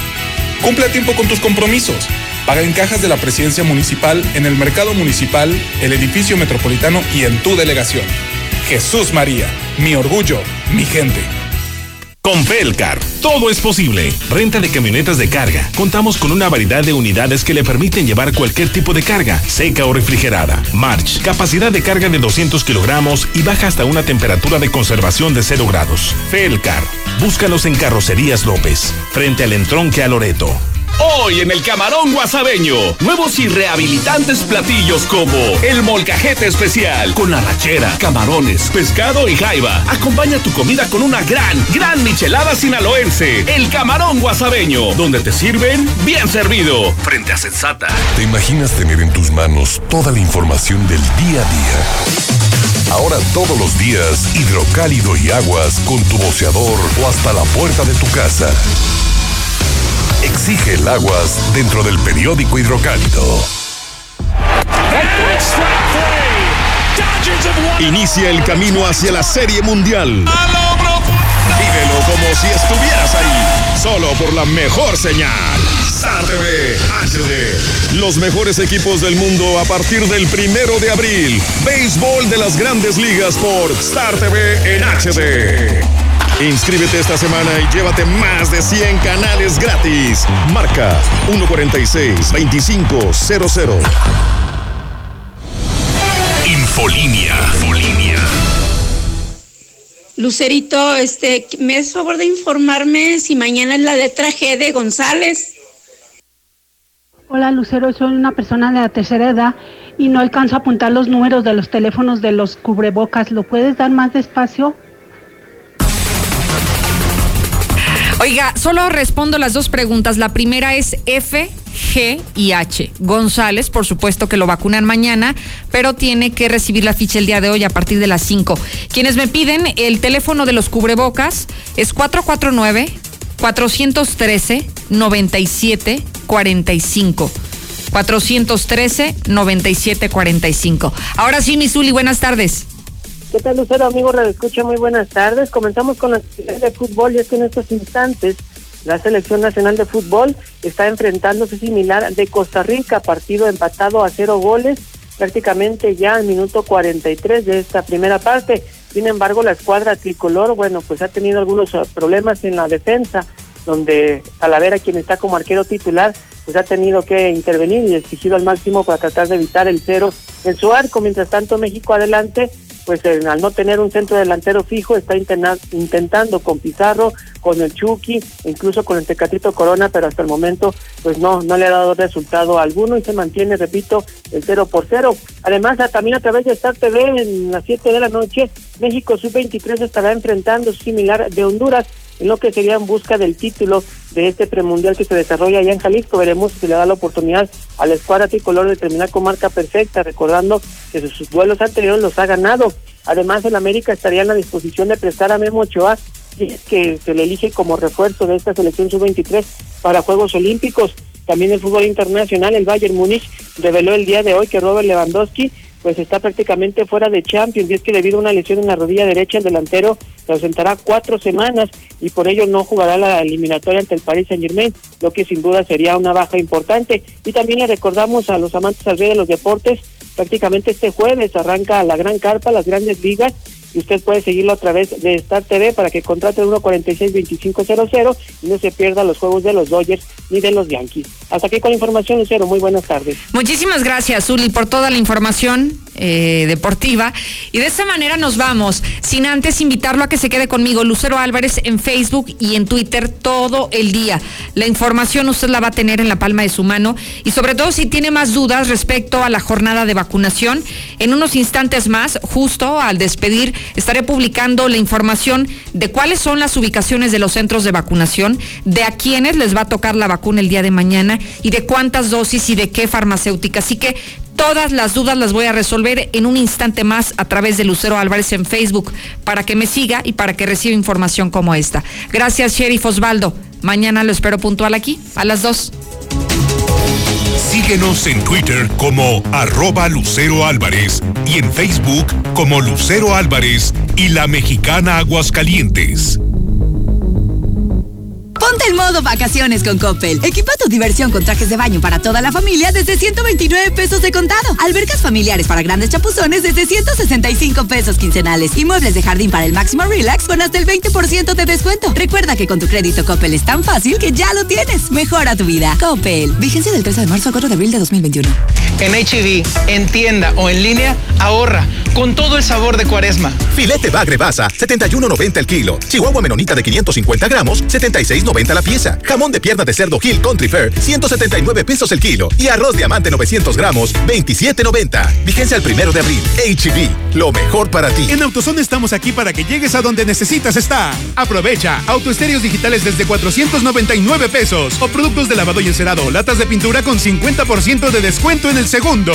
Cumple a tiempo con tus compromisos. Paga en cajas de la presidencia municipal, en el mercado municipal, el edificio metropolitano y en tu delegación. Jesús María, mi orgullo, mi gente. Con Felcar, todo es posible. Renta de camionetas de carga. Contamos con una variedad de unidades que le permiten llevar cualquier tipo de carga, seca o refrigerada. March, capacidad de carga de 200 kilogramos y baja hasta una temperatura de conservación de 0 grados. Felcar, búscalos en Carrocerías López, frente al entronque a Loreto. Hoy en el Camarón Guasabeño, nuevos y rehabilitantes platillos como el molcajete especial con arrachera, camarones, pescado y jaiba. Acompaña tu comida con una gran, gran michelada sinaloense, el Camarón Guasabeño, donde te sirven bien servido, frente a Sensata. ¿Te imaginas tener en tus manos toda la información del día a día? Ahora todos los días, hidrocálido y aguas con tu boceador o hasta la puerta de tu casa. Exige el aguas dentro del periódico hidrocálido. Inicia el camino hacia la Serie Mundial. Vívelo como si estuvieras ahí, solo por la mejor señal. Star TV HD. Los mejores equipos del mundo a partir del primero de abril. Béisbol de las grandes ligas por Star TV en HD. Inscríbete esta semana y llévate más de 100 canales gratis. Marca 146-2500. Infolinia. Infolinia. Lucerito, este, ¿me es favor de informarme si mañana es la letra G de González? Hola Lucero, soy una persona de la tercera edad y no alcanzo a apuntar los números de los teléfonos de los cubrebocas. ¿Lo puedes dar más despacio? Oiga, solo respondo las dos preguntas. La primera es F, G y H. González, por supuesto que lo vacunan mañana, pero tiene que recibir la ficha el día de hoy a partir de las 5. Quienes me piden el teléfono de los cubrebocas es 449 413 9745. 413 9745. Ahora sí, Misuli, buenas tardes. ¿Qué tal, Lucero? Amigo, la escucha, muy buenas tardes. Comenzamos con la de fútbol y es que en estos instantes la Selección Nacional de Fútbol está enfrentándose similar de Costa Rica, partido empatado a cero goles, prácticamente ya al minuto 43 de esta primera parte. Sin embargo, la escuadra tricolor, bueno, pues ha tenido algunos eh, problemas en la defensa, donde Talavera, quien está como arquero titular, pues ha tenido que intervenir y exigido al máximo para tratar de evitar el cero en su arco. Mientras tanto, México adelante pues al no tener un centro delantero fijo, está intentando con Pizarro, con el Chucky, incluso con el Tecatito Corona, pero hasta el momento pues no, no le ha dado resultado alguno y se mantiene, repito, el 0 por 0. Además, también a través de Star TV en las 7 de la noche, México Sub-23 estará enfrentando similar de Honduras en lo que sería en busca del título de este premundial que se desarrolla allá en Jalisco. Veremos si le da la oportunidad a la escuadra tricolor de terminar con marca perfecta, recordando que sus duelos anteriores los ha ganado. Además, el América estaría en la disposición de prestar a Memo Ochoa que se le elige como refuerzo de esta selección sub-23 para Juegos Olímpicos. También el fútbol internacional, el Bayern Múnich reveló el día de hoy que Robert Lewandowski pues está prácticamente fuera de Champions y es que debido a una lesión en la rodilla derecha el delantero se ausentará cuatro semanas y por ello no jugará la eliminatoria ante el Paris Saint Germain, lo que sin duda sería una baja importante. Y también le recordamos a los amantes al rey de los deportes, prácticamente este jueves arranca la gran carpa, las grandes ligas y usted puede seguirlo a través de Star TV para que contrate el 146-2500 y no se pierda los juegos de los Dodgers ni de los Yankees. Hasta aquí con la información, Lucero. Muy buenas tardes. Muchísimas gracias, Zuli, por toda la información eh, deportiva. Y de esta manera nos vamos, sin antes invitarlo a que se quede conmigo, Lucero Álvarez, en Facebook y en Twitter todo el día. La información usted la va a tener en la palma de su mano y sobre todo si tiene más dudas respecto a la jornada de vacunación, en unos instantes más, justo al despedir estaré publicando la información de cuáles son las ubicaciones de los centros de vacunación, de a quiénes les va a tocar la vacuna el día de mañana y de cuántas dosis y de qué farmacéutica. Así que todas las dudas las voy a resolver en un instante más a través de Lucero Álvarez en Facebook para que me siga y para que reciba información como esta. Gracias, Sheriff Osvaldo. Mañana lo espero puntual aquí a las dos. Síguenos en Twitter como arroba Lucero Álvarez y en Facebook como Lucero Álvarez y la mexicana Aguascalientes. Ponte en modo vacaciones con Coppel. Equipa tu diversión con trajes de baño para toda la familia desde 129 pesos de contado. Albercas familiares para grandes chapuzones desde 165 pesos quincenales. Y muebles de jardín para el máximo relax con hasta el 20% de descuento. Recuerda que con tu crédito Coppel es tan fácil que ya lo tienes. Mejora tu vida. Coppel. Vigencia del 13 de marzo al 4 de abril de 2021. En HB, e en tienda o en línea, ahorra con todo el sabor de cuaresma. Filete bagre basa, 71.90 el kilo. Chihuahua menonita de 550 gramos, 76.90 la pieza. Jamón de pierna de cerdo Hill Country Fair, 179 pesos el kilo. Y arroz diamante 900 gramos, 27.90. Vigencia el primero de abril. HB, lo mejor para ti. En AutoZone estamos aquí para que llegues a donde necesitas estar. Aprovecha autoestéreos digitales desde 499 pesos. O productos de lavado y encerado, latas de pintura con 50% de descuento en el segundo.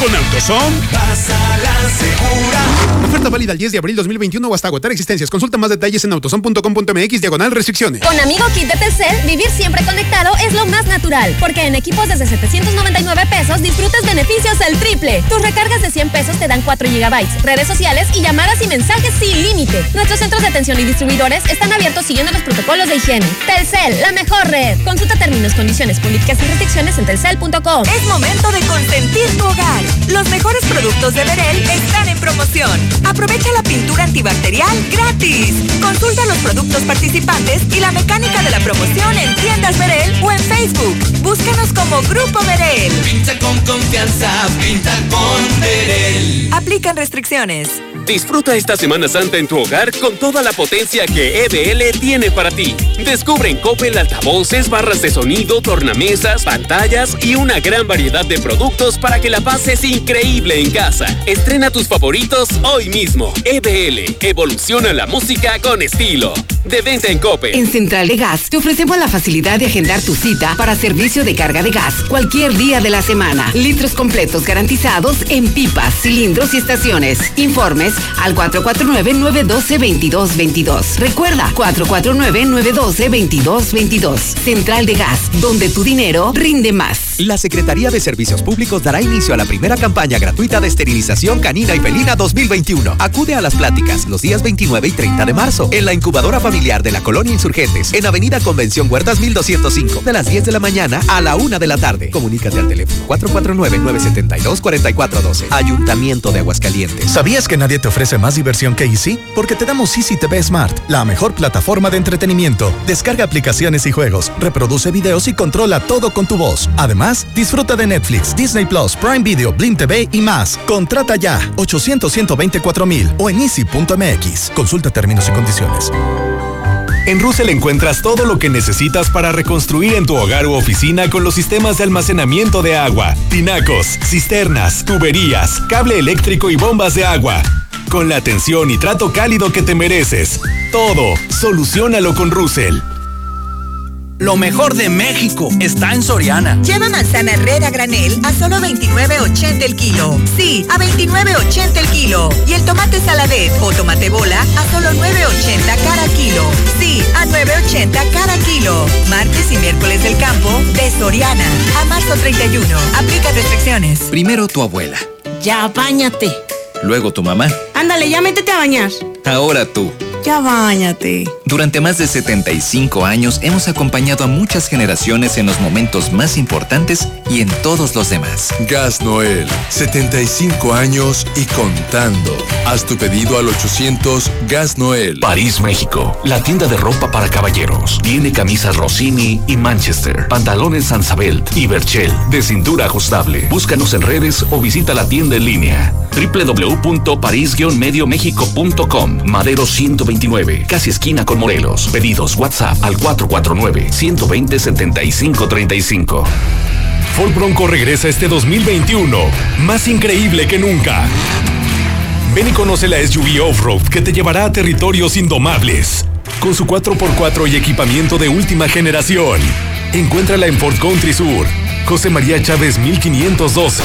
Con AutoZone. Pasa la segura. Oferta válida el 10 de abril 2021 o hasta agotar existencias. Consulta más detalles en autozone.com.mx diagonal restricciones. Con amigo kit de Telcel, vivir siempre conectado es lo más natural. Porque en equipos desde 799 pesos disfrutas beneficios del triple. Tus recargas de 100 pesos te dan 4 gigabytes, redes sociales y llamadas y mensajes sin límite. Nuestros centros de atención y distribuidores están abiertos siguiendo los protocolos de higiene. Telcel, la mejor red. Consulta términos, condiciones, políticas y restricciones en telcel.com. Es momento de consentir tu hogar. Los mejores productos de Berel están en promoción. Aprovecha la pintura antibacterial gratis. Consulta los productos participantes y la mecánica de la promoción en tiendas Berel o en Facebook. Búscanos como Grupo Berel. Pinta con confianza, pinta con Berel. Aplican restricciones. Disfruta esta Semana Santa en tu hogar con toda la potencia que EBL tiene para ti. Descubre en Coppel altavoces, barras de sonido, tornamesas, pantallas y una gran variedad de productos para que la pases increíble en casa. Estrena tus favoritos hoy mismo. EBL, evoluciona la música con estilo. De venta en Coppel. En Central de Gas te ofrecemos la facilidad de agendar tu cita para servicio de carga de gas cualquier día de la semana. Litros completos garantizados en pipas, cilindros y estaciones. Informes al 449-912-2222. Recuerda, 449-912-2222. Central de Gas, donde tu dinero rinde más. La Secretaría de Servicios Públicos dará inicio a la primera campaña gratuita de esterilización canina y felina 2021. Acude a las pláticas los días 29 y 30 de marzo en la incubadora familiar de la Colonia Insurgentes en Avenida Convención Huertas 1205 de las 10 de la mañana a la 1 de la tarde. Comunícate al teléfono 449-972-4412. Ayuntamiento de Aguascalientes. ¿Sabías que nadie te ofrece más diversión que Easy? Porque te damos Easy TV Smart, la mejor plataforma de entretenimiento. Descarga aplicaciones y juegos, reproduce videos y controla todo con tu voz. Además, disfruta de Netflix, Disney Plus, Prime Video, Blim TV y más. Contrata ya 800 124 mil o en easy.mx. Consulta términos y condiciones. En Russell encuentras todo lo que necesitas para reconstruir en tu hogar u oficina con los sistemas de almacenamiento de agua, tinacos, cisternas, tuberías, cable eléctrico y bombas de agua. Con la atención y trato cálido que te mereces. Todo, solucionalo con Russell. Lo mejor de México está en Soriana. Lleva manzana herrera granel a solo 29.80 el kilo. Sí, a 29.80 el kilo. Y el tomate saladet o tomate bola a solo 9.80 cada kilo. Sí, a 9.80 cada kilo. Martes y miércoles del campo de Soriana. A marzo 31. Aplica restricciones. Primero tu abuela. Ya, bañate. Luego tu mamá. Ándale, ya métete a bañar. Ahora tú. Ya bañate. Durante más de 75 años hemos acompañado a muchas generaciones en los momentos más importantes y en todos los demás. Gas Noel, 75 años y contando. Haz tu pedido al 800 Gas Noel. París, México. La tienda de ropa para caballeros. Tiene camisas Rossini y Manchester, pantalones Sansabelt y Berchel de cintura ajustable. Búscanos en redes o visita la tienda en línea www.paris-mediomexico.com Madero 129, casi esquina con Morelos. Pedidos WhatsApp al 449-120-7535. Ford Bronco regresa este 2021, más increíble que nunca. Ven y conoce la SUV Off-Road que te llevará a territorios indomables. Con su 4x4 y equipamiento de última generación. Encuéntrala en Ford Country Sur, José María Chávez 1512.